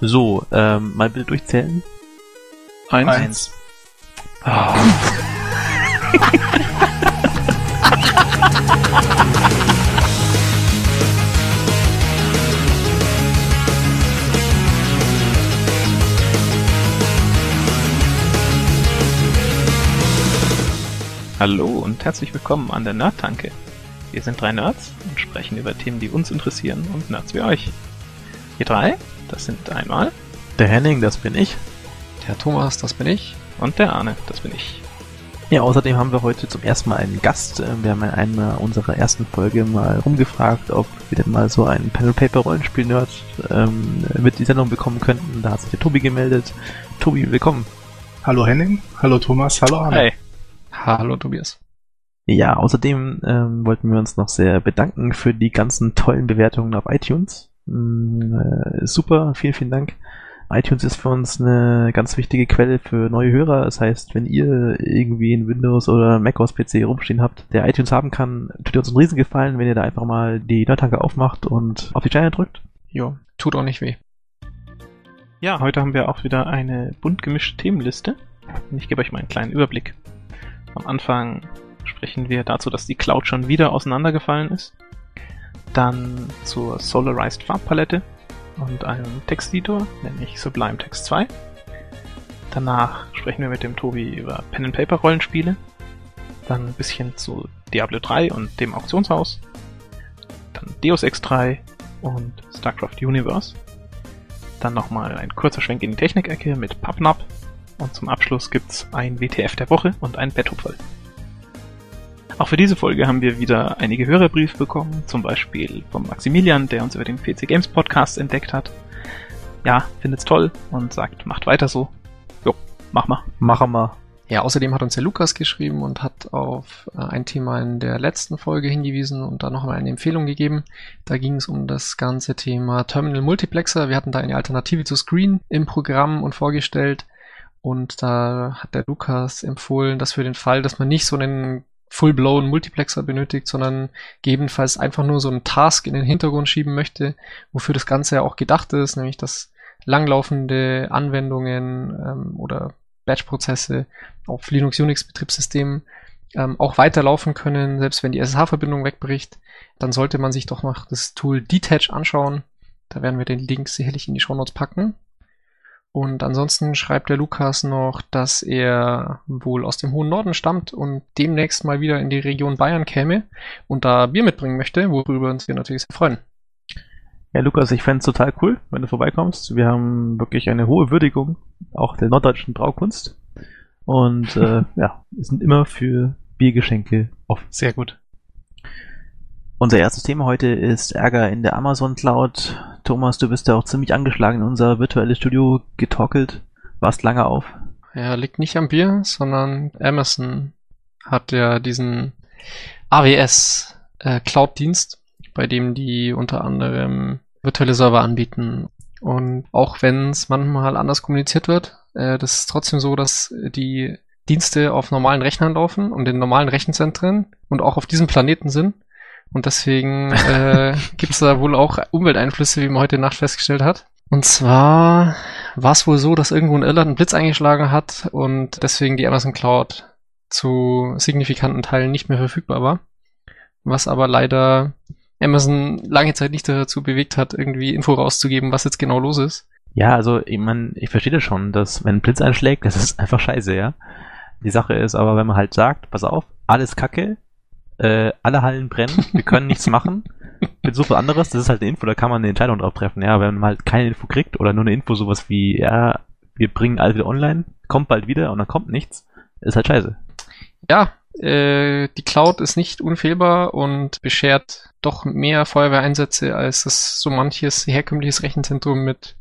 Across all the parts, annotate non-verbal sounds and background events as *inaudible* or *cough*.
So, ähm, mal bitte durchzählen. Eins. Eins. Oh. Hallo und herzlich willkommen an der Nerdtanke. Wir sind drei Nerds und sprechen über Themen, die uns interessieren und Nerds wie euch. Wir drei, das sind einmal Der Henning, das bin ich. Der Thomas, das bin ich. und der Arne, das bin ich. Ja, außerdem haben wir heute zum ersten Mal einen Gast. Äh, Wir haben in einer unserer ersten Folge mal rumgefragt, ob wir denn mal so einen Pen-and-Paper-Rollenspiel-Nerd ähm, mit die Sendung bekommen könnten. Da hat sich der Tobi gemeldet. Tobi, willkommen. Hallo Henning, hallo Thomas, hallo Arne. Hi. Hallo Tobias. Ja, außerdem ähm, wollten wir uns noch sehr bedanken für die ganzen tollen Bewertungen auf iTunes. Mm, äh, super, vielen, vielen Dank. iTunes ist für uns eine ganz wichtige Quelle für neue Hörer. Das heißt, wenn ihr irgendwie ein Windows- oder macOS-PC rumstehen habt, der iTunes haben kann, tut ihr uns einen Riesengefallen, wenn ihr da einfach mal die Nerdtanke aufmacht und auf die Steine drückt. Jo, tut auch nicht weh. Ja, heute haben wir auch wieder eine bunt gemischte Themenliste. Und ich gebe euch mal einen kleinen Überblick. Am Anfang sprechen wir dazu, dass die Cloud schon wieder auseinandergefallen ist. Dann zur Solarized Farbpalette und einem Texteditor, nämlich Sublime Text 2. Danach sprechen wir mit dem Tobi über Pen and Paper Rollenspiele. Dann ein bisschen zu Diablo 3 und dem Auktionshaus. Dann Deus Ex 3 und StarCraft Universe. Dann nochmal ein kurzer Schwenk in die Technikecke mit PubNap. Und zum Abschluss gibt's ein WTF der Woche und ein Betthupferl. Auch für diese Folge haben wir wieder einige Hörerbriefe bekommen, zum Beispiel vom Maximilian, der uns über den PC Games Podcast entdeckt hat. Ja, findet's toll und sagt, macht weiter so. Jo, mach mal. Machen wir. Ja, außerdem hat uns der Lukas geschrieben und hat auf äh, ein Thema in der letzten Folge hingewiesen und da nochmal eine Empfehlung gegeben. Da ging es um das ganze Thema Terminal Multiplexer. Wir hatten da eine Alternative zu Screen im Programm und vorgestellt. Und da hat der Lukas empfohlen, dass für den Fall, dass man nicht so einen full-blown Multiplexer benötigt, sondern gegebenenfalls einfach nur so einen Task in den Hintergrund schieben möchte, wofür das Ganze ja auch gedacht ist, nämlich dass langlaufende Anwendungen ähm, oder Batch-Prozesse auf Linux-Unix-Betriebssystemen ähm, auch weiterlaufen können, selbst wenn die SSH-Verbindung wegbricht, dann sollte man sich doch noch das Tool Detach anschauen. Da werden wir den Link sicherlich in die Shownotes packen. Und ansonsten schreibt der Lukas noch, dass er wohl aus dem hohen Norden stammt und demnächst mal wieder in die Region Bayern käme und da Bier mitbringen möchte, worüber uns wir natürlich sehr freuen. Ja, Lukas, ich fänd's total cool, wenn du vorbeikommst. Wir haben wirklich eine hohe Würdigung, auch der norddeutschen Braukunst. Und äh, ja, wir sind immer für Biergeschenke offen. Sehr gut. Unser erstes Thema heute ist Ärger in der Amazon Cloud. Thomas, du bist ja auch ziemlich angeschlagen in unser virtuelles Studio getorkelt. Warst lange auf. Ja, liegt nicht am Bier, sondern Amazon hat ja diesen AWS äh, Cloud-Dienst, bei dem die unter anderem virtuelle Server anbieten. Und auch wenn es manchmal anders kommuniziert wird, äh, das ist trotzdem so, dass die Dienste auf normalen Rechnern laufen und in normalen Rechenzentren und auch auf diesem Planeten sind. Und deswegen äh, *laughs* gibt es da wohl auch Umwelteinflüsse, wie man heute Nacht festgestellt hat. Und zwar war es wohl so, dass irgendwo in Irland ein Blitz eingeschlagen hat und deswegen die Amazon Cloud zu signifikanten Teilen nicht mehr verfügbar war. Was aber leider Amazon lange Zeit nicht dazu bewegt hat, irgendwie Info rauszugeben, was jetzt genau los ist. Ja, also ich meine, ich verstehe das schon, dass wenn ein Blitz einschlägt, das ist einfach scheiße, ja. Die Sache ist aber, wenn man halt sagt, pass auf, alles Kacke, äh, alle Hallen brennen, wir können nichts machen, mit so viel anderes, das ist halt eine Info, da kann man eine Entscheidung drauf treffen, ja. Wenn man halt keine Info kriegt oder nur eine Info, sowas wie, ja, wir bringen alles wieder online, kommt bald wieder und dann kommt nichts, ist halt scheiße. Ja, äh, die Cloud ist nicht unfehlbar und beschert doch mehr Feuerwehreinsätze, als es so manches herkömmliches Rechenzentrum mit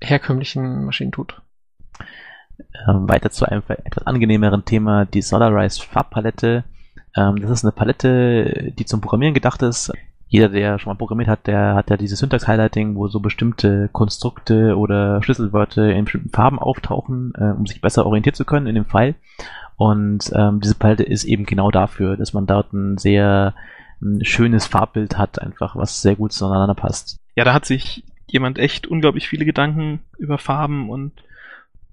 herkömmlichen Maschinen tut. Ähm, weiter zu einem etwas angenehmeren Thema, die Solarized Farbpalette. Ähm, das ist eine Palette, die zum Programmieren gedacht ist. Jeder, der schon mal programmiert hat, der hat ja dieses Syntax-Highlighting, wo so bestimmte Konstrukte oder Schlüsselwörter in bestimmten Farben auftauchen, äh, um sich besser orientieren zu können in dem File. Und ähm, diese Palette ist eben genau dafür, dass man dort ein sehr ein schönes Farbbild hat, einfach, was sehr gut zueinander passt. Ja, da hat sich jemand echt unglaublich viele Gedanken über Farben und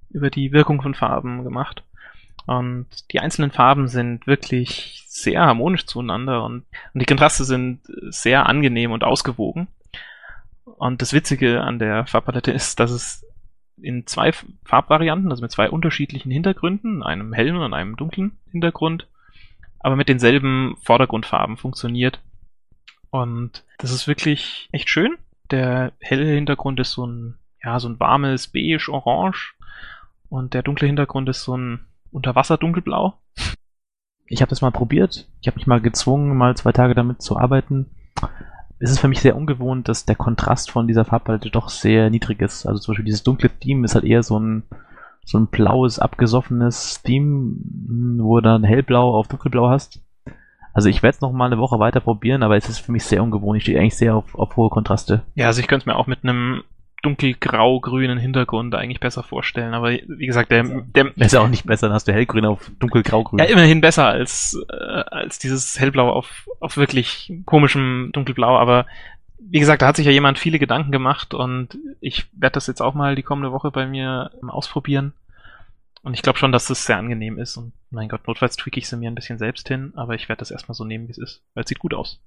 über die Wirkung von Farben gemacht. Und die einzelnen Farben sind wirklich sehr harmonisch zueinander und, und die Kontraste sind sehr angenehm und ausgewogen. Und das Witzige an der Farbpalette *laughs* ist, dass es in zwei Farbvarianten, also mit zwei unterschiedlichen Hintergründen, einem hellen und einem dunklen Hintergrund, aber mit denselben Vordergrundfarben funktioniert. Und das ist wirklich echt schön. Der helle Hintergrund ist so ein, ja, so ein warmes Beige-Orange und der dunkle Hintergrund ist so ein Unterwasser-Dunkelblau. Ich habe das mal probiert. Ich habe mich mal gezwungen, mal zwei Tage damit zu arbeiten. Es ist für mich sehr ungewohnt, dass der Kontrast von dieser Farbpalette doch sehr niedrig ist. Also zum Beispiel dieses dunkle Theme ist halt eher so ein, so ein blaues, abgesoffenes Theme, wo du dann hellblau auf dunkelblau hast. Also ich werde es noch mal eine Woche weiter probieren, aber es ist für mich sehr ungewohnt. Ich stehe eigentlich sehr auf, auf hohe Kontraste. Ja, also ich könnte es mir auch mit einem dunkelgrau-grünen Hintergrund eigentlich besser vorstellen. Aber wie gesagt, der, der *laughs* ist ja auch nicht besser, dann hast du hellgrün auf dunkelgrau-grün. Ja, immerhin besser als, äh, als dieses hellblau auf, auf wirklich komischem dunkelblau. Aber wie gesagt, da hat sich ja jemand viele Gedanken gemacht und ich werde das jetzt auch mal die kommende Woche bei mir ausprobieren. Und ich glaube schon, dass das sehr angenehm ist. Und mein Gott, notfalls tweak ich sie mir ein bisschen selbst hin, aber ich werde das erstmal so nehmen, wie es ist, weil es sieht gut aus.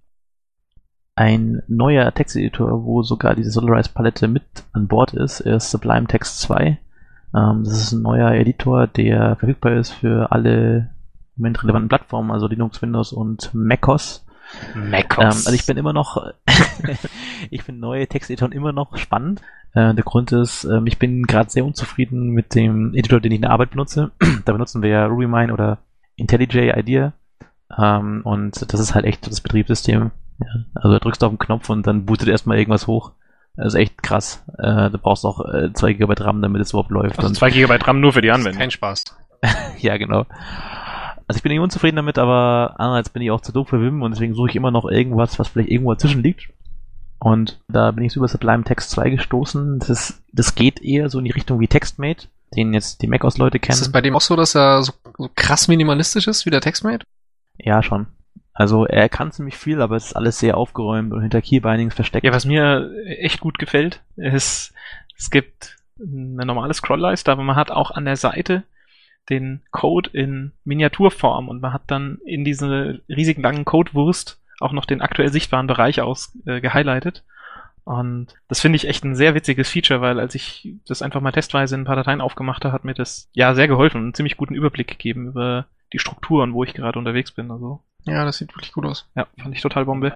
Ein neuer Texteditor, wo sogar diese Solarize-Palette mit an Bord ist, ist Sublime Text 2. Ähm, das ist ein neuer Editor, der verfügbar ist für alle im Moment relevanten Plattformen, also Linux, Windows und macOS. macOS. Ähm, also ich bin immer noch, *laughs* ich finde neue Texteditoren immer noch spannend. Äh, der Grund ist, ähm, ich bin gerade sehr unzufrieden mit dem Editor, den ich in der Arbeit benutze. *clears throat* da benutzen wir ja RubyMine oder IntelliJ IDEA. Ähm, und das ist halt echt das Betriebssystem ja, also da drückst du auf den Knopf und dann bootet erstmal irgendwas hoch. Das ist echt krass. Äh, du brauchst auch äh, 2 GB RAM, damit es überhaupt läuft. Also 2 GB RAM nur für die Anwendung. Kein Spaß. *laughs* ja, genau. Also ich bin nicht unzufrieden damit, aber andererseits bin ich auch zu doof für Wim und deswegen suche ich immer noch irgendwas, was vielleicht irgendwo dazwischen liegt. Und da bin ich über Sublime Text 2 gestoßen. Das, ist, das geht eher so in die Richtung wie TextMate, den jetzt die macOS-Leute kennen. Ist es bei dem auch so, dass er so, so krass minimalistisch ist wie der TextMate? Ja, schon. Also er kann ziemlich viel, aber es ist alles sehr aufgeräumt und hinter Keybindings versteckt. Ja, was mir echt gut gefällt, ist, es gibt eine normale Scrollleiste, aber man hat auch an der Seite den Code in Miniaturform und man hat dann in diese riesigen langen Codewurst auch noch den aktuell sichtbaren Bereich aus äh. Und das finde ich echt ein sehr witziges Feature, weil als ich das einfach mal testweise in ein paar Dateien aufgemacht habe, hat mir das ja sehr geholfen und einen ziemlich guten Überblick gegeben über die Strukturen, wo ich gerade unterwegs bin. Also ja, das sieht wirklich gut aus. Ja, fand ich total Bombe.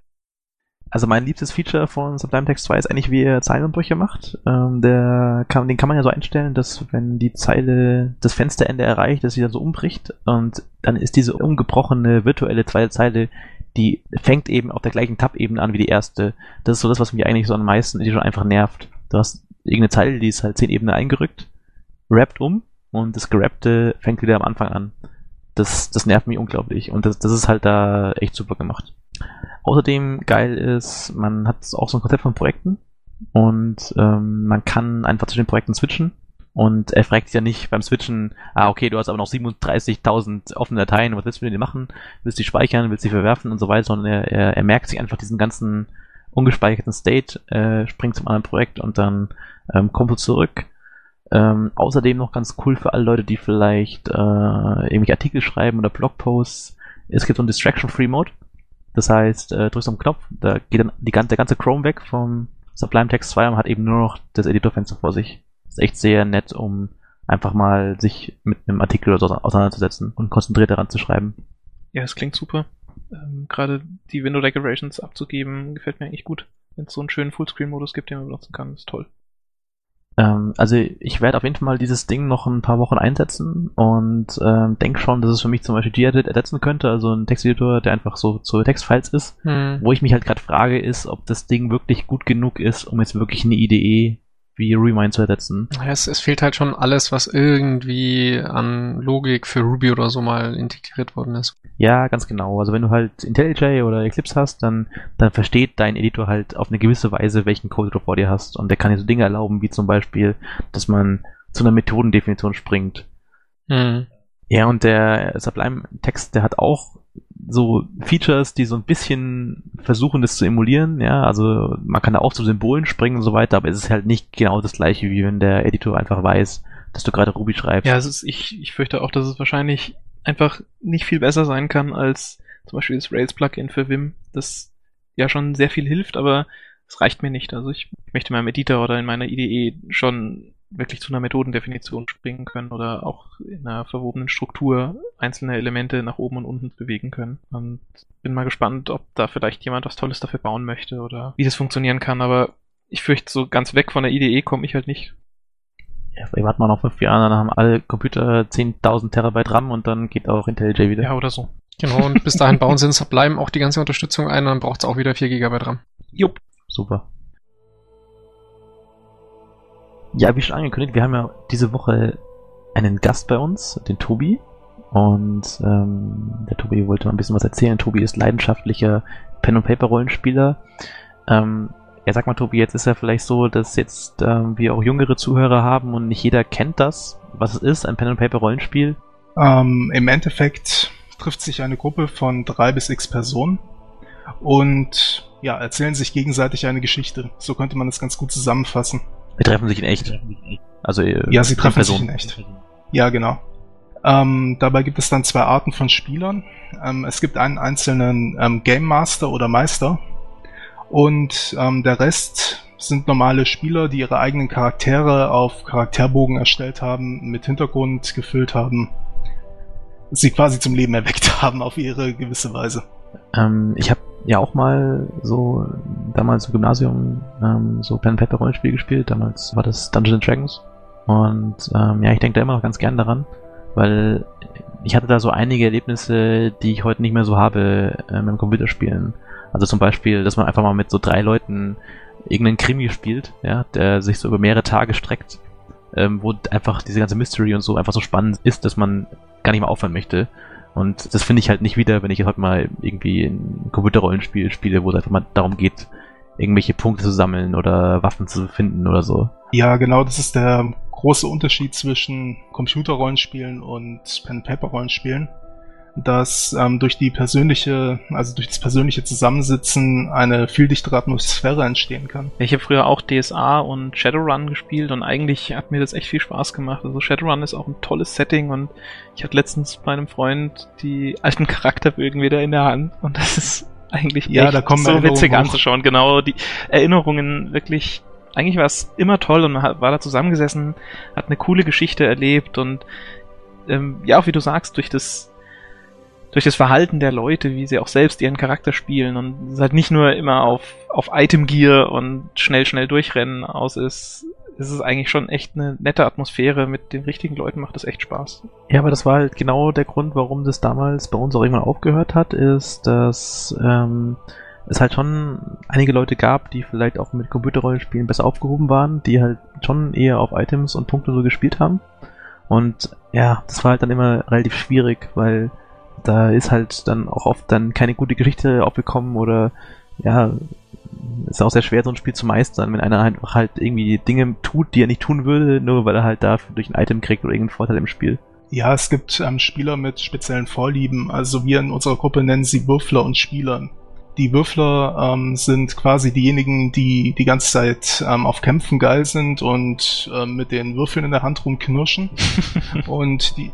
Also mein liebstes Feature von Sublime Text 2 ist eigentlich, wie er Zeilenumbrüche macht. Ähm, der kann, den kann man ja so einstellen, dass wenn die Zeile das Fensterende erreicht, dass sie dann so umbricht und dann ist diese umgebrochene virtuelle zweite Zeile, die fängt eben auf der gleichen Tab-Ebene an wie die erste. Das ist so das, was mich eigentlich so am meisten die schon einfach nervt. Du hast irgendeine Zeile, die ist halt zehn Ebenen eingerückt, rappt um und das Gerappte fängt wieder am Anfang an das, das nervt mich unglaublich. Und das, das ist halt da echt super gemacht. Außerdem geil ist, man hat auch so ein Konzept von Projekten und ähm, man kann einfach zwischen den Projekten switchen. Und er fragt sich ja nicht beim Switchen, ah, okay, du hast aber noch 37.000 offene Dateien, was willst du mit denen machen? Willst du die speichern, willst du die verwerfen und so weiter, sondern er, er, er merkt sich einfach diesen ganzen ungespeicherten State, äh, springt zum anderen Projekt und dann ähm, kommt er zurück ähm, außerdem noch ganz cool für alle Leute, die vielleicht äh, irgendwelche Artikel schreiben oder Blogposts. Es gibt so einen Distraction-Free-Mode. Das heißt, äh, drückst auf den Knopf, da geht dann die, der ganze Chrome weg vom Sublime Text 2 und hat eben nur noch das Editorfenster vor sich. Das ist echt sehr nett, um einfach mal sich mit einem Artikel oder so auseinanderzusetzen und konzentriert daran zu schreiben. Ja, es klingt super. Ähm, Gerade die Window Decorations abzugeben, gefällt mir eigentlich gut. Wenn es so einen schönen Fullscreen-Modus gibt, den man benutzen kann, ist toll. Ähm, also ich werde auf jeden Fall mal dieses Ding noch ein paar Wochen einsetzen und ähm, denke schon, dass es für mich zum Beispiel Gedit ersetzen könnte, also ein Texteditor, der einfach so zu Textfiles ist. Hm. Wo ich mich halt gerade frage, ist, ob das Ding wirklich gut genug ist, um jetzt wirklich eine IDE wie Remind zu ersetzen. Es, es fehlt halt schon alles, was irgendwie an Logik für Ruby oder so mal integriert worden ist. Ja, ganz genau. Also wenn du halt IntelliJ oder Eclipse hast, dann, dann versteht dein Editor halt auf eine gewisse Weise, welchen Code du vor dir hast. Und der kann dir so Dinge erlauben, wie zum Beispiel, dass man zu einer Methodendefinition springt. Mhm. Ja, und der Sublime-Text, der hat auch so Features, die so ein bisschen versuchen, das zu emulieren, ja, also man kann da auch zu Symbolen springen und so weiter, aber es ist halt nicht genau das gleiche, wie wenn der Editor einfach weiß, dass du gerade Ruby schreibst. Ja, es ist, ich, ich fürchte auch, dass es wahrscheinlich einfach nicht viel besser sein kann als zum Beispiel das Rails-Plugin für Vim, das ja schon sehr viel hilft, aber es reicht mir nicht. Also ich möchte in meinem Editor oder in meiner IDE schon wirklich zu einer Methodendefinition springen können oder auch in einer verwobenen Struktur einzelne Elemente nach oben und unten bewegen können. Und bin mal gespannt, ob da vielleicht jemand was Tolles dafür bauen möchte oder wie das funktionieren kann, aber ich fürchte, so ganz weg von der IDE komme ich halt nicht. Ja, vielleicht warten wir noch fünf Jahre, dann haben alle Computer 10.000 Terabyte RAM und dann geht auch IntelliJ wieder. Ja, oder so. Genau, und bis dahin bauen sie ins Sublime auch die ganze Unterstützung ein und dann braucht es auch wieder 4 GB RAM. Jupp. Super. Ja, wie schon angekündigt, wir haben ja diese Woche einen Gast bei uns, den Tobi. Und ähm, der Tobi wollte mal ein bisschen was erzählen. Tobi ist leidenschaftlicher Pen-and-Paper-Rollenspieler. Ähm, ja, sag mal, Tobi, jetzt ist ja vielleicht so, dass jetzt ähm, wir auch jüngere Zuhörer haben und nicht jeder kennt das, was es ist, ein Pen-and-Paper-Rollenspiel. Ähm, Im Endeffekt trifft sich eine Gruppe von drei bis x Personen und ja, erzählen sich gegenseitig eine Geschichte. So könnte man das ganz gut zusammenfassen. Sie treffen sich in echt. Also äh, ja, sie treffen Person. sich in echt. Ja, genau. Ähm, dabei gibt es dann zwei Arten von Spielern. Ähm, es gibt einen einzelnen ähm, Game Master oder Meister und ähm, der Rest sind normale Spieler, die ihre eigenen Charaktere auf Charakterbogen erstellt haben, mit Hintergrund gefüllt haben, sie quasi zum Leben erweckt *laughs* haben auf ihre gewisse Weise. Ähm, ich habe ja auch mal so damals im Gymnasium ähm, so Pen Paper Rollenspiel gespielt. Damals war das Dungeons Dragons. Und ähm, ja, ich denke da immer noch ganz gern daran, weil ich hatte da so einige Erlebnisse, die ich heute nicht mehr so habe äh, mit dem Computerspielen. Also zum Beispiel, dass man einfach mal mit so drei Leuten irgendeinen Krimi spielt, ja, der sich so über mehrere Tage streckt, ähm, wo einfach diese ganze Mystery und so einfach so spannend ist, dass man gar nicht mehr aufhören möchte. Und das finde ich halt nicht wieder, wenn ich jetzt heute mal irgendwie ein Computerrollenspiel spiele, wo es einfach mal darum geht, irgendwelche Punkte zu sammeln oder Waffen zu finden oder so. Ja, genau, das ist der große Unterschied zwischen Computerrollenspielen und Pen-Paper-Rollenspielen dass ähm, durch die persönliche, also durch das persönliche Zusammensitzen eine viel dichtere Atmosphäre entstehen kann. Ich habe früher auch DSA und Shadowrun gespielt und eigentlich hat mir das echt viel Spaß gemacht. Also Shadowrun ist auch ein tolles Setting und ich hatte letztens bei einem Freund die alten Charakterbögen wieder in der Hand und das ist eigentlich ja, da kommen so witzig anzuschauen. Genau, die Erinnerungen wirklich eigentlich war es immer toll und man war da zusammengesessen, hat eine coole Geschichte erlebt und ähm, ja, auch wie du sagst, durch das durch das Verhalten der Leute, wie sie auch selbst ihren Charakter spielen und es halt nicht nur immer auf, auf Item Gear und schnell, schnell durchrennen aus ist, ist es eigentlich schon echt eine nette Atmosphäre. Mit den richtigen Leuten macht es echt Spaß. Ja, aber das war halt genau der Grund, warum das damals bei uns auch irgendwann aufgehört hat, ist, dass ähm, es halt schon einige Leute gab, die vielleicht auch mit Computerrollenspielen besser aufgehoben waren, die halt schon eher auf Items und Punkte so gespielt haben. Und ja, das war halt dann immer relativ schwierig, weil da ist halt dann auch oft dann keine gute Geschichte aufgekommen oder ja, ist auch sehr schwer, so ein Spiel zu meistern, wenn einer einfach halt irgendwie Dinge tut, die er nicht tun würde, nur weil er halt da durch ein Item kriegt oder irgendeinen Vorteil im Spiel. Ja, es gibt ähm, Spieler mit speziellen Vorlieben. Also wir in unserer Gruppe nennen sie Würfler und Spieler. Die Würfler ähm, sind quasi diejenigen, die die ganze Zeit ähm, auf Kämpfen geil sind und ähm, mit den Würfeln in der Hand rumknirschen. *laughs* und die,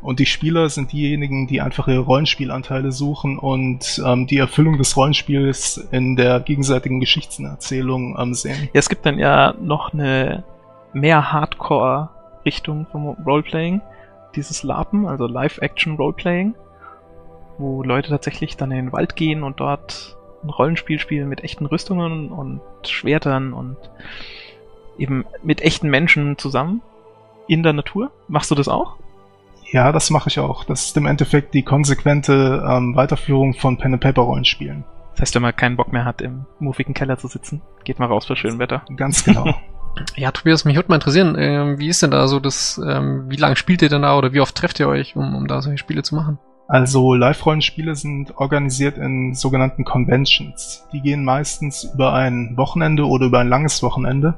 und die Spieler sind diejenigen, die einfach ihre Rollenspielanteile suchen und ähm, die Erfüllung des Rollenspiels in der gegenseitigen Geschichtserzählung ähm, sehen. Ja, es gibt dann ja noch eine mehr Hardcore-Richtung vom Roleplaying. Dieses LARPen, also Live-Action-Roleplaying, wo Leute tatsächlich dann in den Wald gehen und dort ein Rollenspiel spielen mit echten Rüstungen und Schwertern und eben mit echten Menschen zusammen in der Natur. Machst du das auch? Ja, das mache ich auch. Das ist im Endeffekt die konsequente ähm, Weiterführung von Pen and Paper Rollenspielen. Das heißt, wenn man keinen Bock mehr hat, im muffigen Keller zu sitzen, geht mal raus für schönem Wetter. Ganz genau. *laughs* ja, Tobias, mich würde mal interessieren, äh, wie ist denn da so das, ähm, wie lange spielt ihr denn da oder wie oft trefft ihr euch, um, um da solche Spiele zu machen? Also Live-Rollenspiele sind organisiert in sogenannten Conventions. Die gehen meistens über ein Wochenende oder über ein langes Wochenende.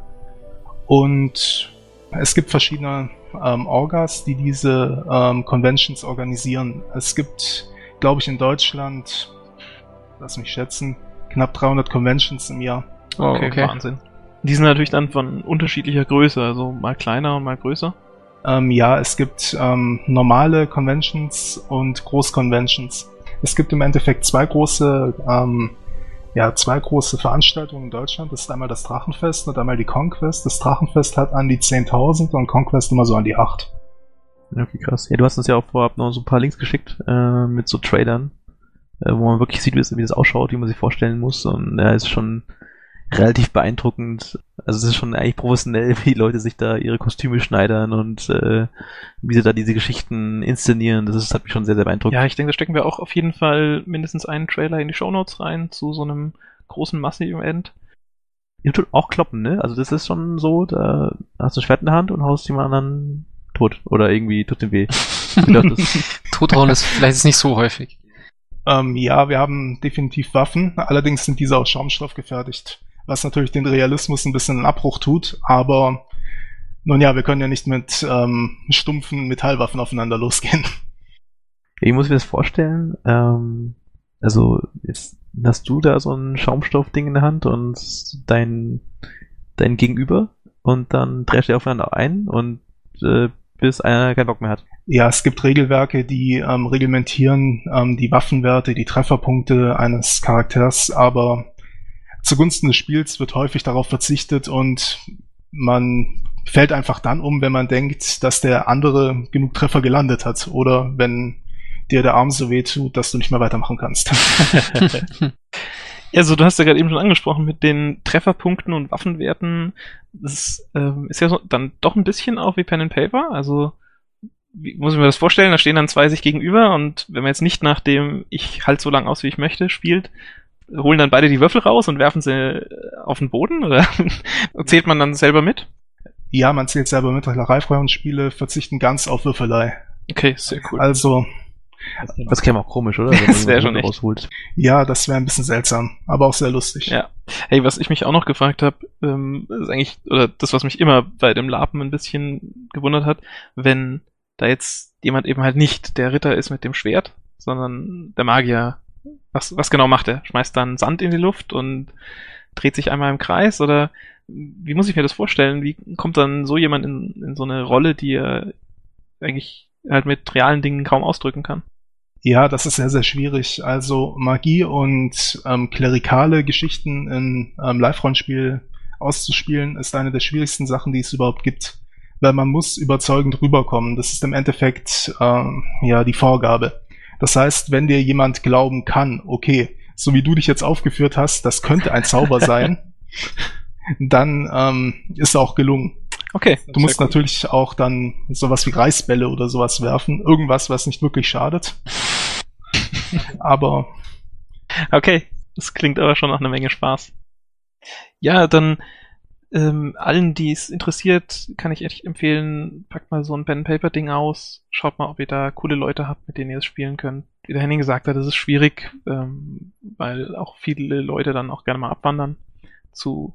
Und es gibt verschiedene ähm, Orgas, die diese ähm, Conventions organisieren. Es gibt glaube ich, in Deutschland, lass mich schätzen, knapp 300 Conventions im Jahr. Oh, okay, okay. Wahnsinn. Die sind natürlich dann von unterschiedlicher Größe, also mal kleiner und mal größer. Ähm, ja, es gibt ähm, normale Conventions und Großconventions. Es gibt im Endeffekt zwei große, ähm, ja, zwei große Veranstaltungen in Deutschland. Das ist einmal das Drachenfest und einmal die Conquest. Das Drachenfest hat an die 10.000 und Conquest immer so an die 8. Okay, krass. Ja, du hast uns ja auch vorab noch so ein paar Links geschickt äh, mit so Tradern, äh, wo man wirklich sieht, wie das ausschaut, wie man sich vorstellen muss. Und ja, ist schon relativ beeindruckend. Also es ist schon eigentlich professionell, *laughs* wie die Leute sich da ihre Kostüme schneidern und äh, wie sie da diese Geschichten inszenieren. Das, ist, das hat mich schon sehr, sehr beeindruckt. Ja, ich denke, da stecken wir auch auf jeden Fall mindestens einen Trailer in die Shownotes rein zu so einem großen Massive-Event. Ihr tut auch kloppen, ne? Also das ist schon so, da hast du ein Schwert in der Hand und haust jemand anderen tot. Oder irgendwie tut dem weh. *laughs* *laughs* Tothauen ist vielleicht ist nicht so häufig. Ähm, ja, wir haben definitiv Waffen, allerdings sind diese aus Schaumstoff gefertigt was natürlich den Realismus ein bisschen in Abbruch tut, aber nun ja, wir können ja nicht mit ähm, stumpfen Metallwaffen aufeinander losgehen. Ich muss mir das vorstellen, ähm, also jetzt hast du da so ein Schaumstoffding in der Hand und dein, dein Gegenüber und dann drehst du aufeinander ein und äh, bis einer keinen Bock mehr hat. Ja, es gibt Regelwerke, die ähm, reglementieren ähm, die Waffenwerte, die Trefferpunkte eines Charakters, aber zugunsten des Spiels wird häufig darauf verzichtet und man fällt einfach dann um, wenn man denkt, dass der andere genug Treffer gelandet hat oder wenn dir der Arm so weh tut, dass du nicht mehr weitermachen kannst. *laughs* Also du hast ja gerade eben schon angesprochen mit den Trefferpunkten und Waffenwerten. Das ähm, ist ja so, dann doch ein bisschen auch wie Pen and Paper. Also wie muss ich mir das vorstellen? Da stehen dann zwei sich gegenüber und wenn man jetzt nicht nach dem ich halt so lang aus, wie ich möchte, spielt, holen dann beide die Würfel raus und werfen sie äh, auf den Boden? Oder *laughs* zählt man dann selber mit? Ja, man zählt selber mit. Reifreunden-Spiele verzichten ganz auf Würfelei. Okay, sehr cool. Also. Das käme auch komisch, oder? *laughs* das wäre schon echt. Rausholt. Ja, das wäre ein bisschen seltsam, aber auch sehr lustig. Ja. Hey, was ich mich auch noch gefragt habe, ähm, ist eigentlich, oder das, was mich immer bei dem Lapen ein bisschen gewundert hat, wenn da jetzt jemand eben halt nicht der Ritter ist mit dem Schwert, sondern der Magier was, was genau macht er? Schmeißt dann Sand in die Luft und dreht sich einmal im Kreis oder wie muss ich mir das vorstellen? Wie kommt dann so jemand in, in so eine Rolle, die er eigentlich halt mit realen Dingen kaum ausdrücken kann? Ja, das ist sehr, sehr schwierig. Also Magie und ähm, klerikale Geschichten in ähm, Live-Rollenspiel auszuspielen, ist eine der schwierigsten Sachen, die es überhaupt gibt. Weil man muss überzeugend rüberkommen. Das ist im Endeffekt ähm, ja die Vorgabe. Das heißt, wenn dir jemand glauben kann, okay, so wie du dich jetzt aufgeführt hast, das könnte ein Zauber *laughs* sein, dann ähm, ist auch gelungen. Okay. Du musst natürlich auch dann sowas wie Reisbälle oder sowas werfen. Irgendwas, was nicht wirklich schadet. *laughs* aber. Okay. Das klingt aber schon nach einer Menge Spaß. Ja, dann ähm, allen, die es interessiert, kann ich echt empfehlen, packt mal so ein Pen-Paper-Ding aus, schaut mal, ob ihr da coole Leute habt, mit denen ihr es spielen könnt. Wie der Henning gesagt hat, das ist schwierig, ähm, weil auch viele Leute dann auch gerne mal abwandern zu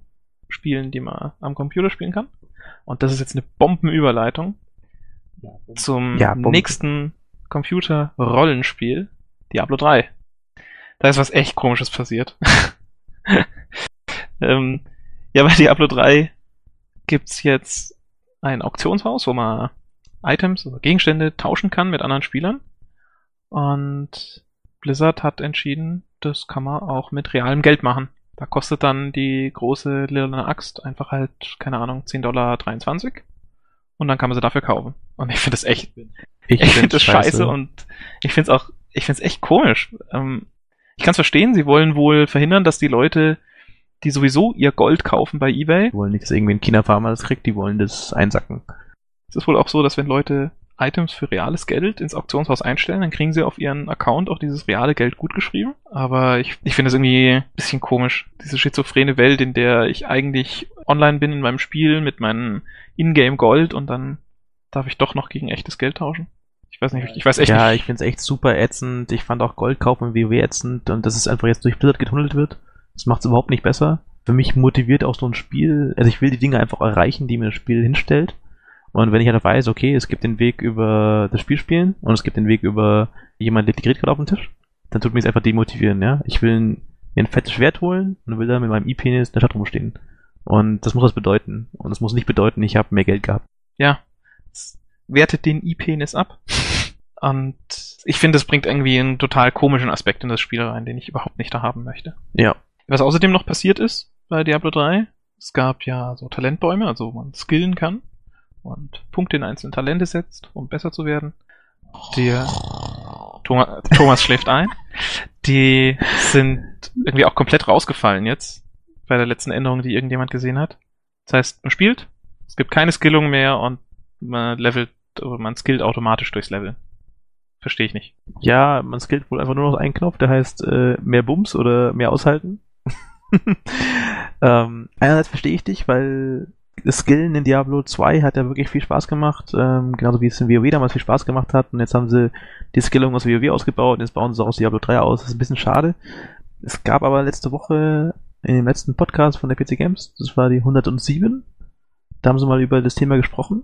Spielen, die man am Computer spielen kann. Und das ist jetzt eine Bombenüberleitung zum ja, Bomben. nächsten Computer-Rollenspiel, Diablo 3. Da ist was echt komisches passiert. *laughs* ähm, ja, bei Diablo 3 gibt's jetzt ein Auktionshaus, wo man Items, also Gegenstände tauschen kann mit anderen Spielern. Und Blizzard hat entschieden, das kann man auch mit realem Geld machen. Da kostet dann die große lilane Axt einfach halt, keine Ahnung, 10,23 Dollar. Und dann kann man sie dafür kaufen. Und ich finde das echt, ich, ich finde das scheiße. scheiße und ich finde es auch, ich finde es echt komisch. Ähm, ich kann es verstehen, sie wollen wohl verhindern, dass die Leute die sowieso ihr Gold kaufen bei eBay. Die wollen nicht, dass irgendwie ein China-Farmer das kriegt, die wollen das einsacken. Es ist wohl auch so, dass wenn Leute Items für reales Geld ins Auktionshaus einstellen, dann kriegen sie auf ihren Account auch dieses reale Geld gut geschrieben. Aber ich, ich finde es irgendwie ein bisschen komisch. Diese schizophrene Welt, in der ich eigentlich online bin in meinem Spiel mit meinem Ingame Gold und dann darf ich doch noch gegen echtes Geld tauschen. Ich weiß nicht, ich weiß echt ja, nicht. Ja, ich finde es echt super ätzend. Ich fand auch Gold kaufen im WoW ätzend und dass es einfach jetzt durch Blizzard getunnelt wird. Das macht es überhaupt nicht besser. Für mich motiviert auch so ein Spiel, also ich will die Dinge einfach erreichen, die mir das Spiel hinstellt. Und wenn ich halt weiß, okay, es gibt den Weg über das Spiel spielen und es gibt den Weg über jemand legt die Geräte auf den Tisch, dann tut mich einfach demotivieren, ja. Ich will ein, mir ein fettes Schwert holen und will dann mit meinem E-Penis in der Stadt rumstehen. Und das muss was bedeuten. Und das muss nicht bedeuten, ich habe mehr Geld gehabt. Ja. Es wertet den E-Penis ab. *laughs* Und ich finde, es bringt irgendwie einen total komischen Aspekt in das Spiel rein, den ich überhaupt nicht da haben möchte. Ja. Was außerdem noch passiert ist bei Diablo 3, es gab ja so Talentbäume, also wo man skillen kann und Punkte in einzelne Talente setzt, um besser zu werden. Der Thomas, Thomas schläft ein. Die sind irgendwie auch komplett rausgefallen jetzt bei der letzten Änderung, die irgendjemand gesehen hat. Das heißt, man spielt, es gibt keine Skillung mehr und man levelt, man skillt automatisch durchs Level. Verstehe ich nicht. Ja, man skillt wohl einfach nur noch einen Knopf, der heißt äh, mehr Bums oder mehr aushalten. *laughs* ähm, einerseits verstehe ich dich, weil Skillen in Diablo 2 hat ja wirklich viel Spaß gemacht, ähm, genauso wie es in WoW damals viel Spaß gemacht hat. Und jetzt haben sie die Skillung aus WoW ausgebaut und jetzt bauen sie es aus Diablo 3 aus. Das ist ein bisschen schade. Es gab aber letzte Woche in dem letzten Podcast von der PC Games, das war die 107, da haben sie mal über das Thema gesprochen.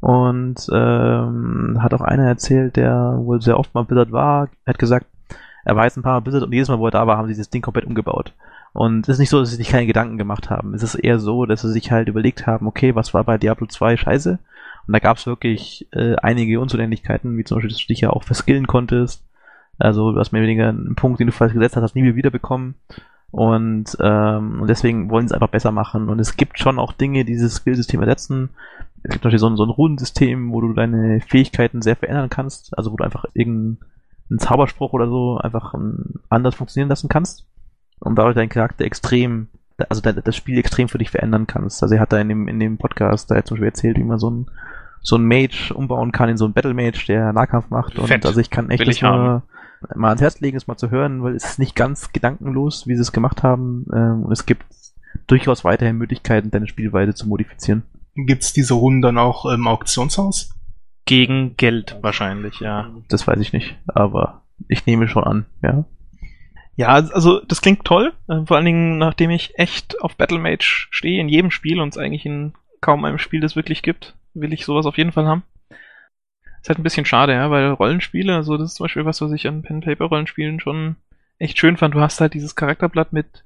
Und ähm, hat auch einer erzählt, der wohl sehr oft mal Blizzard war, hat gesagt, er war jetzt ein paar Mal Blizzard und jedes Mal, wo er da war, haben sie das Ding komplett umgebaut. Und es ist nicht so, dass sie sich keine Gedanken gemacht haben. Es ist eher so, dass sie sich halt überlegt haben, okay, was war bei Diablo 2 scheiße? Und da gab es wirklich äh, einige Unzulänglichkeiten, wie zum Beispiel, dass du dich ja auch verskillen konntest. Also du hast mehr oder weniger einen Punkt, den du falsch gesetzt hast, hast nie mehr wiederbekommen. Und, ähm, deswegen wollen sie es einfach besser machen. Und es gibt schon auch Dinge, die dieses Skillsystem ersetzen. Es gibt zum Beispiel so ein, so ein Runensystem, wo du deine Fähigkeiten sehr verändern kannst. Also wo du einfach irgendeinen Zauberspruch oder so einfach ähm, anders funktionieren lassen kannst. Und dadurch deinen Charakter extrem, also das Spiel extrem für dich verändern kannst. Also er hat da in dem, in dem Podcast da zum Beispiel erzählt, wie man so ein, so ein Mage umbauen kann in so ein Battle Mage, der Nahkampf macht. Und Fett. also ich kann echt das mal, mal ans Herz legen, es mal zu hören, weil es ist nicht ganz gedankenlos, wie sie es gemacht haben. Ähm, und es gibt durchaus weiterhin Möglichkeiten, deine Spielweise zu modifizieren. Gibt's diese Runden dann auch im Auktionshaus? Gegen Geld wahrscheinlich, ja. Das weiß ich nicht, aber ich nehme schon an, ja. Ja, also das klingt toll. äh, Vor allen Dingen, nachdem ich echt auf Battle Mage stehe in jedem Spiel und es eigentlich in kaum einem Spiel das wirklich gibt, will ich sowas auf jeden Fall haben. Ist halt ein bisschen schade, ja, weil Rollenspiele, also das ist zum Beispiel was, was ich an Pen-Paper-Rollenspielen schon echt schön fand. Du hast halt dieses Charakterblatt mit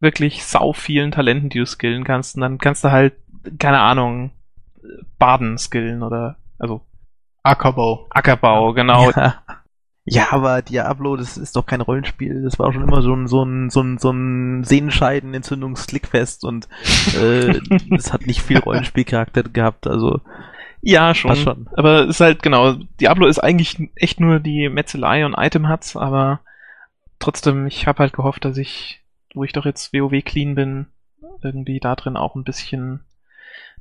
wirklich sau vielen Talenten, die du skillen kannst. Und dann kannst du halt, keine Ahnung, Baden skillen oder, also Ackerbau. Ackerbau, genau. Ja. Ja, aber Diablo, das ist doch kein Rollenspiel. Das war schon immer so ein, so ein, so ein, so ein Sehenscheiden-Entzündungsklickfest und äh, *laughs* es hat nicht viel Rollenspielcharakter gehabt. Also Ja, schon. Passt schon. Aber es ist halt, genau, Diablo ist eigentlich echt nur die Metzelei und Item-Huts, aber trotzdem, ich habe halt gehofft, dass ich, wo ich doch jetzt WoW clean bin, irgendwie da drin auch ein bisschen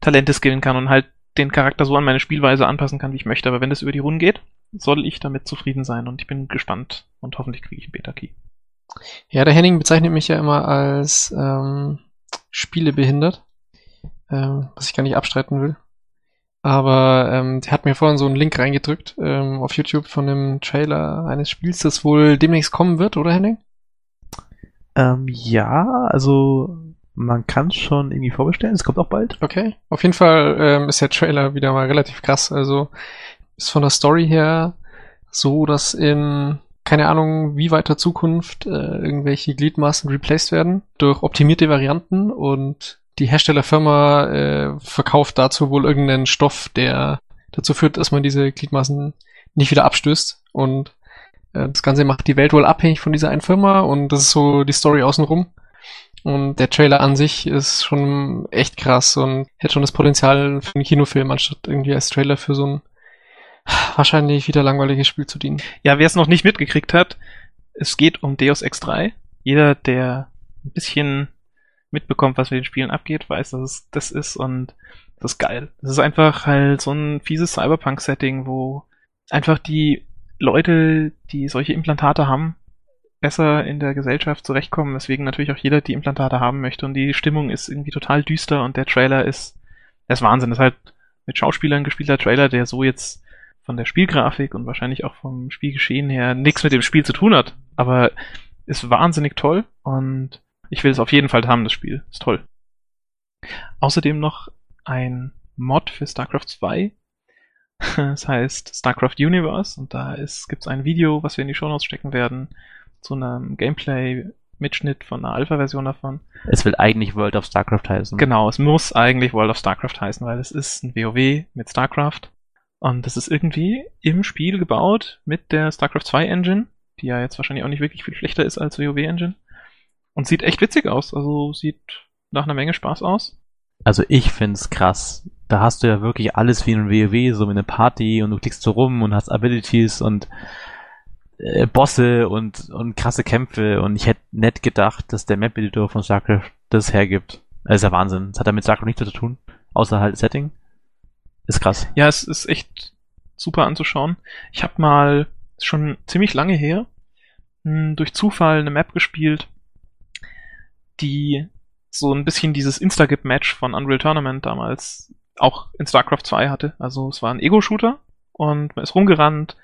Talente skillen kann und halt den Charakter so an meine Spielweise anpassen kann, wie ich möchte. Aber wenn das über die Runden geht, soll ich damit zufrieden sein und ich bin gespannt und hoffentlich kriege ich einen Beta-Key. Ja, der Henning bezeichnet mich ja immer als ähm, spielebehindert, ähm, was ich gar nicht abstreiten will. Aber ähm, der hat mir vorhin so einen Link reingedrückt ähm, auf YouTube von einem Trailer eines Spiels, das wohl demnächst kommen wird, oder Henning? ähm, ja, also man kann es schon irgendwie vorbestellen. Es kommt auch bald. Okay. Auf jeden Fall ähm, ist der Trailer wieder mal relativ krass. Also ist von der Story her so, dass in keine Ahnung, wie weiter Zukunft äh, irgendwelche Gliedmaßen replaced werden durch optimierte Varianten und die Herstellerfirma äh, verkauft dazu wohl irgendeinen Stoff, der dazu führt, dass man diese Gliedmaßen nicht wieder abstößt und äh, das Ganze macht die Welt wohl abhängig von dieser einen Firma und das ist so die Story außenrum. Und der Trailer an sich ist schon echt krass und hätte schon das Potenzial für einen Kinofilm, anstatt irgendwie als Trailer für so ein wahrscheinlich wieder langweiliges Spiel zu dienen. Ja, wer es noch nicht mitgekriegt hat, es geht um Deus Ex 3. Jeder, der ein bisschen mitbekommt, was mit den Spielen abgeht, weiß, dass es das ist und das ist geil. Das ist einfach halt so ein fieses Cyberpunk-Setting, wo einfach die Leute, die solche Implantate haben, besser in der Gesellschaft zurechtkommen, weswegen natürlich auch jeder die Implantate haben möchte und die Stimmung ist irgendwie total düster und der Trailer ist, der ist Wahnsinn. Das ist halt mit Schauspielern gespielter Trailer, der so jetzt von der Spielgrafik und wahrscheinlich auch vom Spielgeschehen her nichts mit dem Spiel zu tun hat, aber ist wahnsinnig toll und ich will es auf jeden Fall haben, das Spiel. Ist toll. Außerdem noch ein Mod für StarCraft 2. *laughs* Das heißt StarCraft Universe und da gibt es ein Video, was wir in die Show Notes stecken werden, zu einem Gameplay-Mitschnitt von einer Alpha-Version davon. Es will eigentlich World of StarCraft heißen. Genau, es muss eigentlich World of StarCraft heißen, weil es ist ein WoW mit StarCraft und das ist irgendwie im Spiel gebaut mit der StarCraft 2 Engine, die ja jetzt wahrscheinlich auch nicht wirklich viel schlechter ist als WoW Engine und sieht echt witzig aus, also sieht nach einer Menge Spaß aus. Also ich find's krass. Da hast du ja wirklich alles wie in WoW, so wie eine Party und du klickst so rum und hast Abilities und äh, Bosse und, und krasse Kämpfe und ich hätte nett gedacht, dass der Map-Editor von StarCraft das hergibt. Das ist ja Wahnsinn. Das hat ja mit StarCraft nichts zu tun, außer halt Setting. Ist krass. Ja, es ist echt super anzuschauen. Ich habe mal schon ziemlich lange her hm, durch Zufall eine Map gespielt, die so ein bisschen dieses Instagip-Match von Unreal Tournament damals auch in StarCraft 2 hatte. Also es war ein Ego-Shooter und man ist rumgerannt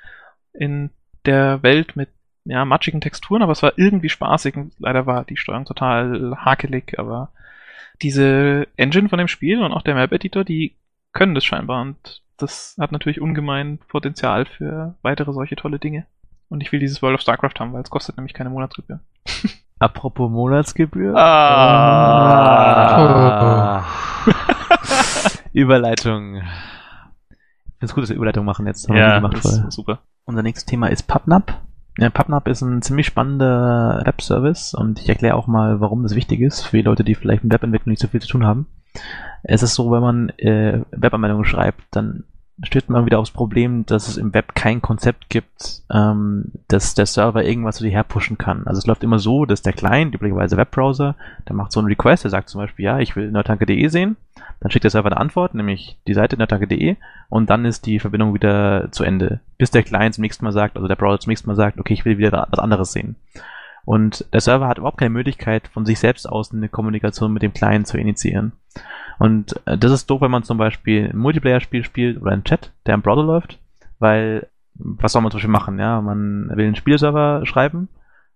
in der Welt mit ja, matschigen Texturen, aber es war irgendwie spaßig. Leider war die Steuerung total hakelig, aber diese Engine von dem Spiel und auch der Map-Editor, die können das scheinbar und das hat natürlich ungemein Potenzial für weitere solche tolle Dinge. Und ich will dieses World of StarCraft haben, weil es kostet nämlich keine Monatsgebühr. *laughs* Apropos Monatsgebühr. Ah. Ah. *laughs* Überleitung. Ich finde es gut, dass wir Überleitung machen jetzt. Haben ja, gemacht das ist super. Unser nächstes Thema ist PubNap. Ja, PubNap ist ein ziemlich spannender Web-Service und ich erkläre auch mal, warum das wichtig ist für die Leute, die vielleicht mit Webentwicklung nicht so viel zu tun haben. Es ist so, wenn man äh, Webanmeldungen schreibt, dann stößt man wieder aufs Problem, dass es im Web kein Konzept gibt, ähm, dass der Server irgendwas zu dir herpushen kann. Also es läuft immer so, dass der Client, üblicherweise Webbrowser, der macht so einen Request, der sagt zum Beispiel, ja, ich will nerdtanke.de sehen, dann schickt der Server eine Antwort, nämlich die Seite nerdtanke.de und dann ist die Verbindung wieder zu Ende, bis der Client zum nächsten Mal sagt, also der Browser zum nächsten Mal sagt, okay, ich will wieder was anderes sehen. Und der Server hat überhaupt keine Möglichkeit, von sich selbst aus eine Kommunikation mit dem Client zu initiieren. Und äh, das ist doof, wenn man zum Beispiel ein Multiplayer-Spiel spielt oder einen Chat, der im Browser läuft, weil was soll man zum Beispiel machen? Ja, man will einen Spielserver schreiben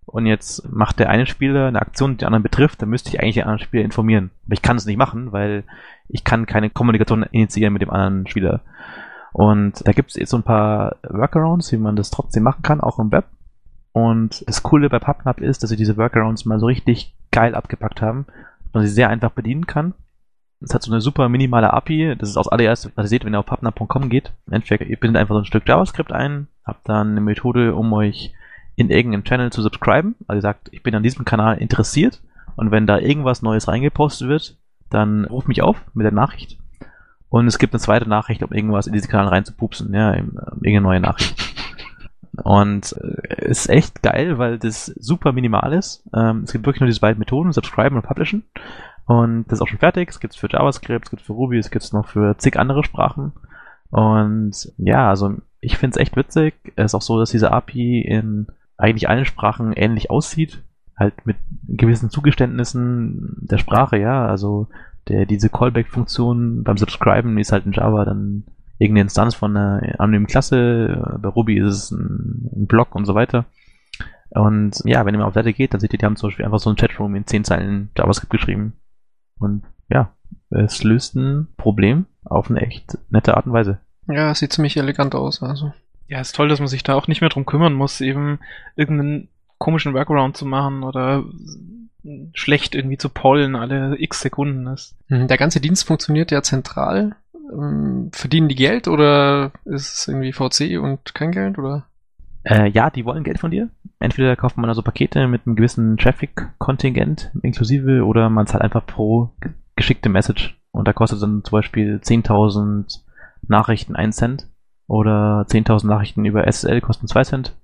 und jetzt macht der eine Spieler eine Aktion, die den anderen betrifft, dann müsste ich eigentlich den anderen Spieler informieren. Aber ich kann es nicht machen, weil ich kann keine Kommunikation initiieren mit dem anderen Spieler. Und da gibt es jetzt so ein paar Workarounds, wie man das trotzdem machen kann, auch im Web. Und das Coole bei PubNap ist, dass sie diese Workarounds mal so richtig geil abgepackt haben, dass man sie sehr einfach bedienen kann. Es hat so eine super minimale API. Das ist aus allererst, was ihr seht, wenn ihr auf pubnap.com geht. Im Endeffekt, ihr bindet einfach so ein Stück JavaScript ein, habt dann eine Methode, um euch in irgendeinem Channel zu subscriben. Also ihr sagt, ich bin an diesem Kanal interessiert und wenn da irgendwas Neues reingepostet wird, dann ruft mich auf mit der Nachricht. Und es gibt eine zweite Nachricht, um irgendwas in diesen Kanal reinzupupsen, ja, irgendeine neue Nachricht. Und äh, ist echt geil, weil das super minimal ist. Ähm, es gibt wirklich nur diese beiden Methoden, subscriben und publishen. Und das ist auch schon fertig. Es gibt für JavaScript, es gibt für Ruby, es gibt noch für zig andere Sprachen. Und ja, also ich finde es echt witzig. Es ist auch so, dass diese API in eigentlich allen Sprachen ähnlich aussieht. Halt mit gewissen Zugeständnissen der Sprache, ja. Also der, diese Callback-Funktion beim Subscriben ist halt in Java dann irgendeine Instanz von einer anonymen Klasse. Bei Ruby ist es ein, ein Block und so weiter. Und ja, wenn ihr mal auf Seite geht, dann seht ihr, die haben zum Beispiel einfach so ein Chatroom in 10 Zeilen JavaScript geschrieben. Und ja, es löst ein Problem auf eine echt nette Art und Weise. Ja, sieht ziemlich elegant aus, also. Ja, ist toll, dass man sich da auch nicht mehr drum kümmern muss, eben irgendeinen komischen Workaround zu machen oder schlecht irgendwie zu pollen alle x Sekunden ist. Hm, Der ganze Dienst funktioniert ja zentral. Ähm, Verdienen die Geld oder ist es irgendwie VC und kein Geld oder? Äh, ja, die wollen Geld von dir. Entweder kauft man also Pakete mit einem gewissen Traffic-Kontingent inklusive oder man zahlt einfach pro ge- geschickte Message. Und da kostet dann zum Beispiel 10.000 Nachrichten 1 Cent oder 10.000 Nachrichten über SSL kosten 2 Cent.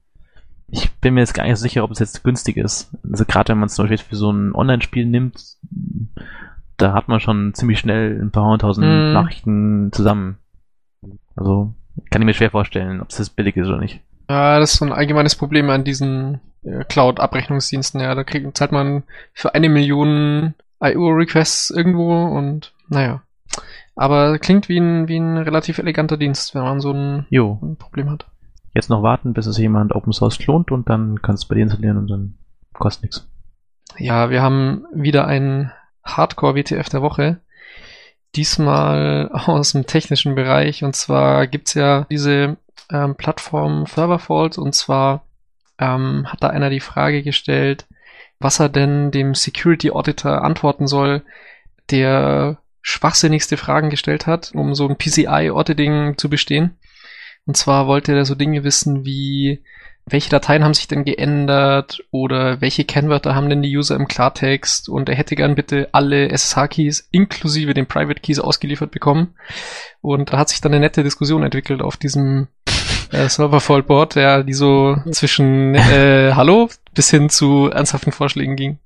Ich bin mir jetzt gar nicht so sicher, ob es jetzt günstig ist. Also gerade wenn man es zum Beispiel für so ein Online-Spiel nimmt, da hat man schon ziemlich schnell ein paar hunderttausend Mhm. Nachrichten zusammen. Also kann ich mir schwer vorstellen, ob es jetzt billig ist oder nicht. Ja, das ist so ein allgemeines Problem an diesen äh, Cloud-Abrechnungsdiensten. Ja, da kriegt, zahlt man für eine Million IO-Requests irgendwo und naja. Aber klingt wie ein, wie ein relativ eleganter Dienst, wenn man so ein, ein Problem hat. jetzt noch warten, bis es jemand Open Source klont und dann kannst du bei dir installieren und dann kostet nichts. Ja, wir haben wieder einen Hardcore-WTF der Woche. diesmal *laughs* aus dem technischen Bereich. Und zwar gibt's ja diese ähm, Plattform Serverfault. Und zwar ähm, hat da einer die Frage gestellt, was er denn dem Security Auditor antworten soll, der schwachsinnigste Fragen gestellt hat, um so ein PCI-Auditing zu bestehen. Und zwar wollte er so Dinge wissen wie, welche Dateien haben sich denn geändert oder welche Kennwörter haben denn die User im Klartext und er hätte gern bitte alle SSH-Keys inklusive den Private Keys ausgeliefert bekommen. Und da hat sich dann eine nette Diskussion entwickelt auf diesem äh, Server-Fault-Board, ja, die so zwischen äh, *laughs* Hallo bis hin zu ernsthaften Vorschlägen ging.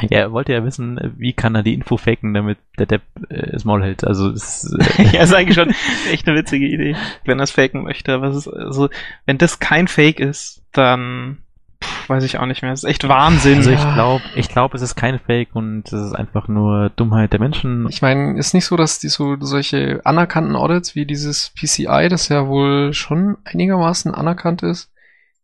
Ja, er wollte ja wissen, wie kann er die Info faken, damit der Depp äh, Maul hält. Also es, äh, *laughs* ja, ist eigentlich schon echt eine witzige Idee, wenn er es faken möchte. Aber es ist, also, wenn das kein Fake ist, dann pff, weiß ich auch nicht mehr. Es ist echt Wahnsinn. also ich glaube, ich glaube, es ist kein Fake und es ist einfach nur Dummheit der Menschen. Ich meine, ist nicht so, dass die so solche anerkannten Audits wie dieses PCI, das ja wohl schon einigermaßen anerkannt ist,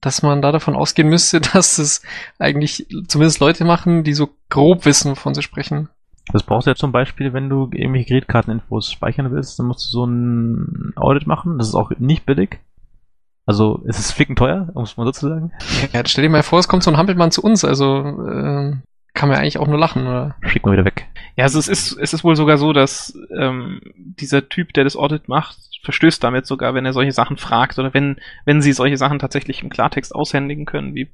dass man da davon ausgehen müsste, *laughs* dass es eigentlich zumindest Leute machen, die so grob wissen, wovon sie sprechen. Das brauchst du ja zum Beispiel, wenn du irgendwelche Kreditkarteninfos speichern willst, dann musst du so ein Audit machen. Das ist auch nicht billig. Also es ist ficken teuer, um es mal so zu sagen. Ja, stell dir mal vor, es kommt so ein Hampelmann zu uns, also äh, kann man ja eigentlich auch nur lachen, oder? Schick mal wieder weg. Ja, also es ist, es ist wohl sogar so, dass ähm, dieser Typ, der das Audit macht, verstößt damit sogar, wenn er solche Sachen fragt oder wenn, wenn sie solche Sachen tatsächlich im Klartext aushändigen können, wie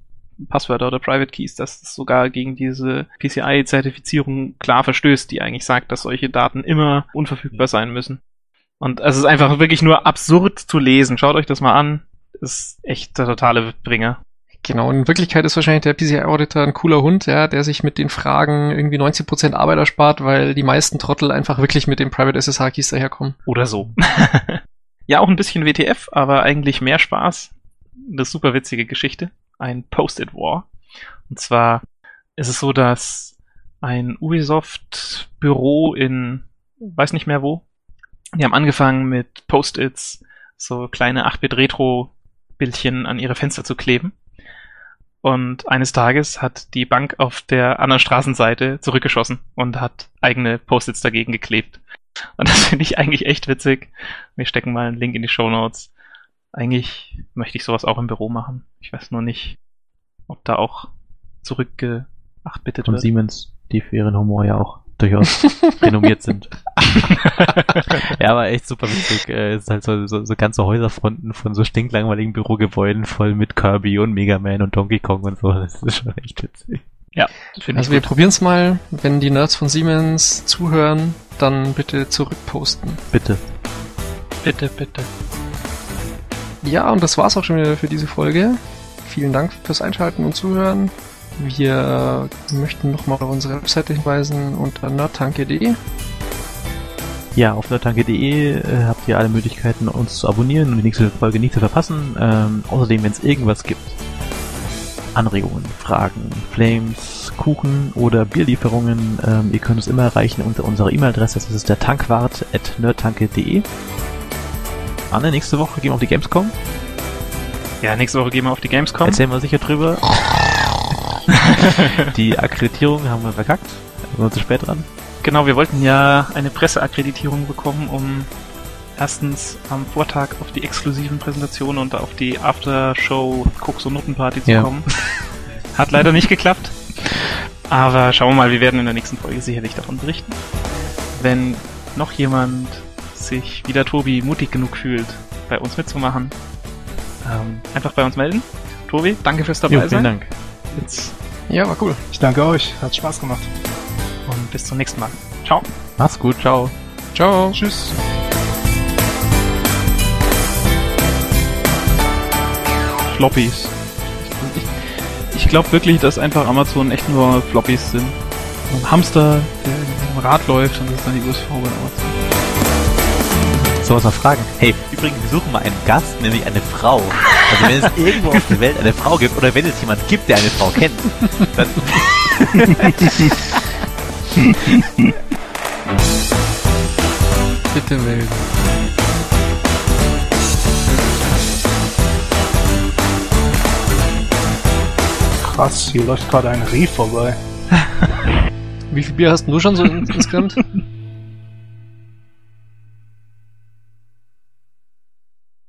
Passwörter oder Private Keys, dass es sogar gegen diese PCI-Zertifizierung klar verstößt, die eigentlich sagt, dass solche Daten immer unverfügbar sein müssen. Und es ist einfach wirklich nur absurd zu lesen. Schaut euch das mal an. Ist echt der totale Bringer. Genau, in Wirklichkeit ist wahrscheinlich der PCI-Auditor ein cooler Hund, ja, der sich mit den Fragen irgendwie 90% Arbeit erspart, weil die meisten Trottel einfach wirklich mit den Private SSH-Keys daherkommen. Oder so. *laughs* ja, auch ein bisschen WTF, aber eigentlich mehr Spaß. Eine super witzige Geschichte. Ein Post-it-War. Und zwar ist es so, dass ein Ubisoft-Büro in, weiß nicht mehr wo, die haben angefangen mit Post-its so kleine 8-Bit-Retro-Bildchen an ihre Fenster zu kleben. Und eines Tages hat die Bank auf der anderen Straßenseite zurückgeschossen und hat eigene Post-its dagegen geklebt. Und das *laughs* finde ich eigentlich echt witzig. Wir stecken mal einen Link in die Show Notes. Eigentlich möchte ich sowas auch im Büro machen. Ich weiß nur nicht, ob da auch zurückge 8-bittet Und wird. Siemens, die für ihren Humor ja auch durchaus *laughs* renommiert sind. *laughs* ja, aber echt super witzig. Äh, Es ist halt so, so, so ganze Häuserfronten von so stinklangweiligen Bürogebäuden voll mit Kirby und Mega Man und Donkey Kong und so. Das ist schon echt witzig. Ja, finde Also ich wir probieren es mal, wenn die Nerds von Siemens zuhören, dann bitte zurückposten. Bitte. Bitte, bitte. Ja, und das war's auch schon wieder für diese Folge. Vielen Dank fürs Einschalten und Zuhören. Wir möchten nochmal auf unsere Webseite hinweisen unter nerdtanke.de. Ja, auf nerdtanke.de äh, habt ihr alle Möglichkeiten, uns zu abonnieren und die nächste Folge nicht zu verpassen. Ähm, außerdem, wenn es irgendwas gibt, Anregungen, Fragen, Flames, Kuchen oder Bierlieferungen, ähm, ihr könnt uns immer erreichen unter unserer E-Mail-Adresse. Das ist der tankwart at nerdtanke.de. Anne, nächste Woche gehen wir auf die Gamescom. Ja, nächste Woche gehen wir auf die Gamescom. Erzählen wir sicher drüber. *laughs* die Akkreditierung haben wir verkackt. Da sind wir zu spät dran. Genau, wir wollten ja eine Presseakkreditierung bekommen, um erstens am Vortag auf die exklusiven Präsentationen und auf die Aftershow Koks und Nuttenparty zu Ja. kommen. *laughs* Hat leider nicht geklappt. Aber schauen wir mal, wir werden in der nächsten Folge sicherlich davon berichten. Wenn noch jemand sich wie der Tobi mutig genug fühlt, bei uns mitzumachen, ähm, einfach bei uns melden. Tobi, danke fürs dabei Jo, sein. vielen Dank. Jetzt Ja, war cool. Ich danke euch, hat Spaß gemacht. und bis zum nächsten Mal. Ciao. Mach's gut, ciao. Ciao. Tschüss. Floppies. Ich, ich glaube wirklich, dass einfach Amazon echt nur Floppies sind. Ein Hamster, der im Rad läuft und das ist dann die USV bei Amazon. So was noch fragen. Hey, übrigens, wir suchen mal einen Gast, nämlich eine Frau. Also wenn es *laughs* irgendwo auf der Welt eine Frau gibt oder wenn es jemand gibt, der eine Frau kennt, dann *laughs* Bitte melden. Krass, hier läuft gerade ein Reh vorbei. Wie viel Bier hast du schon so in- insgesamt? *laughs*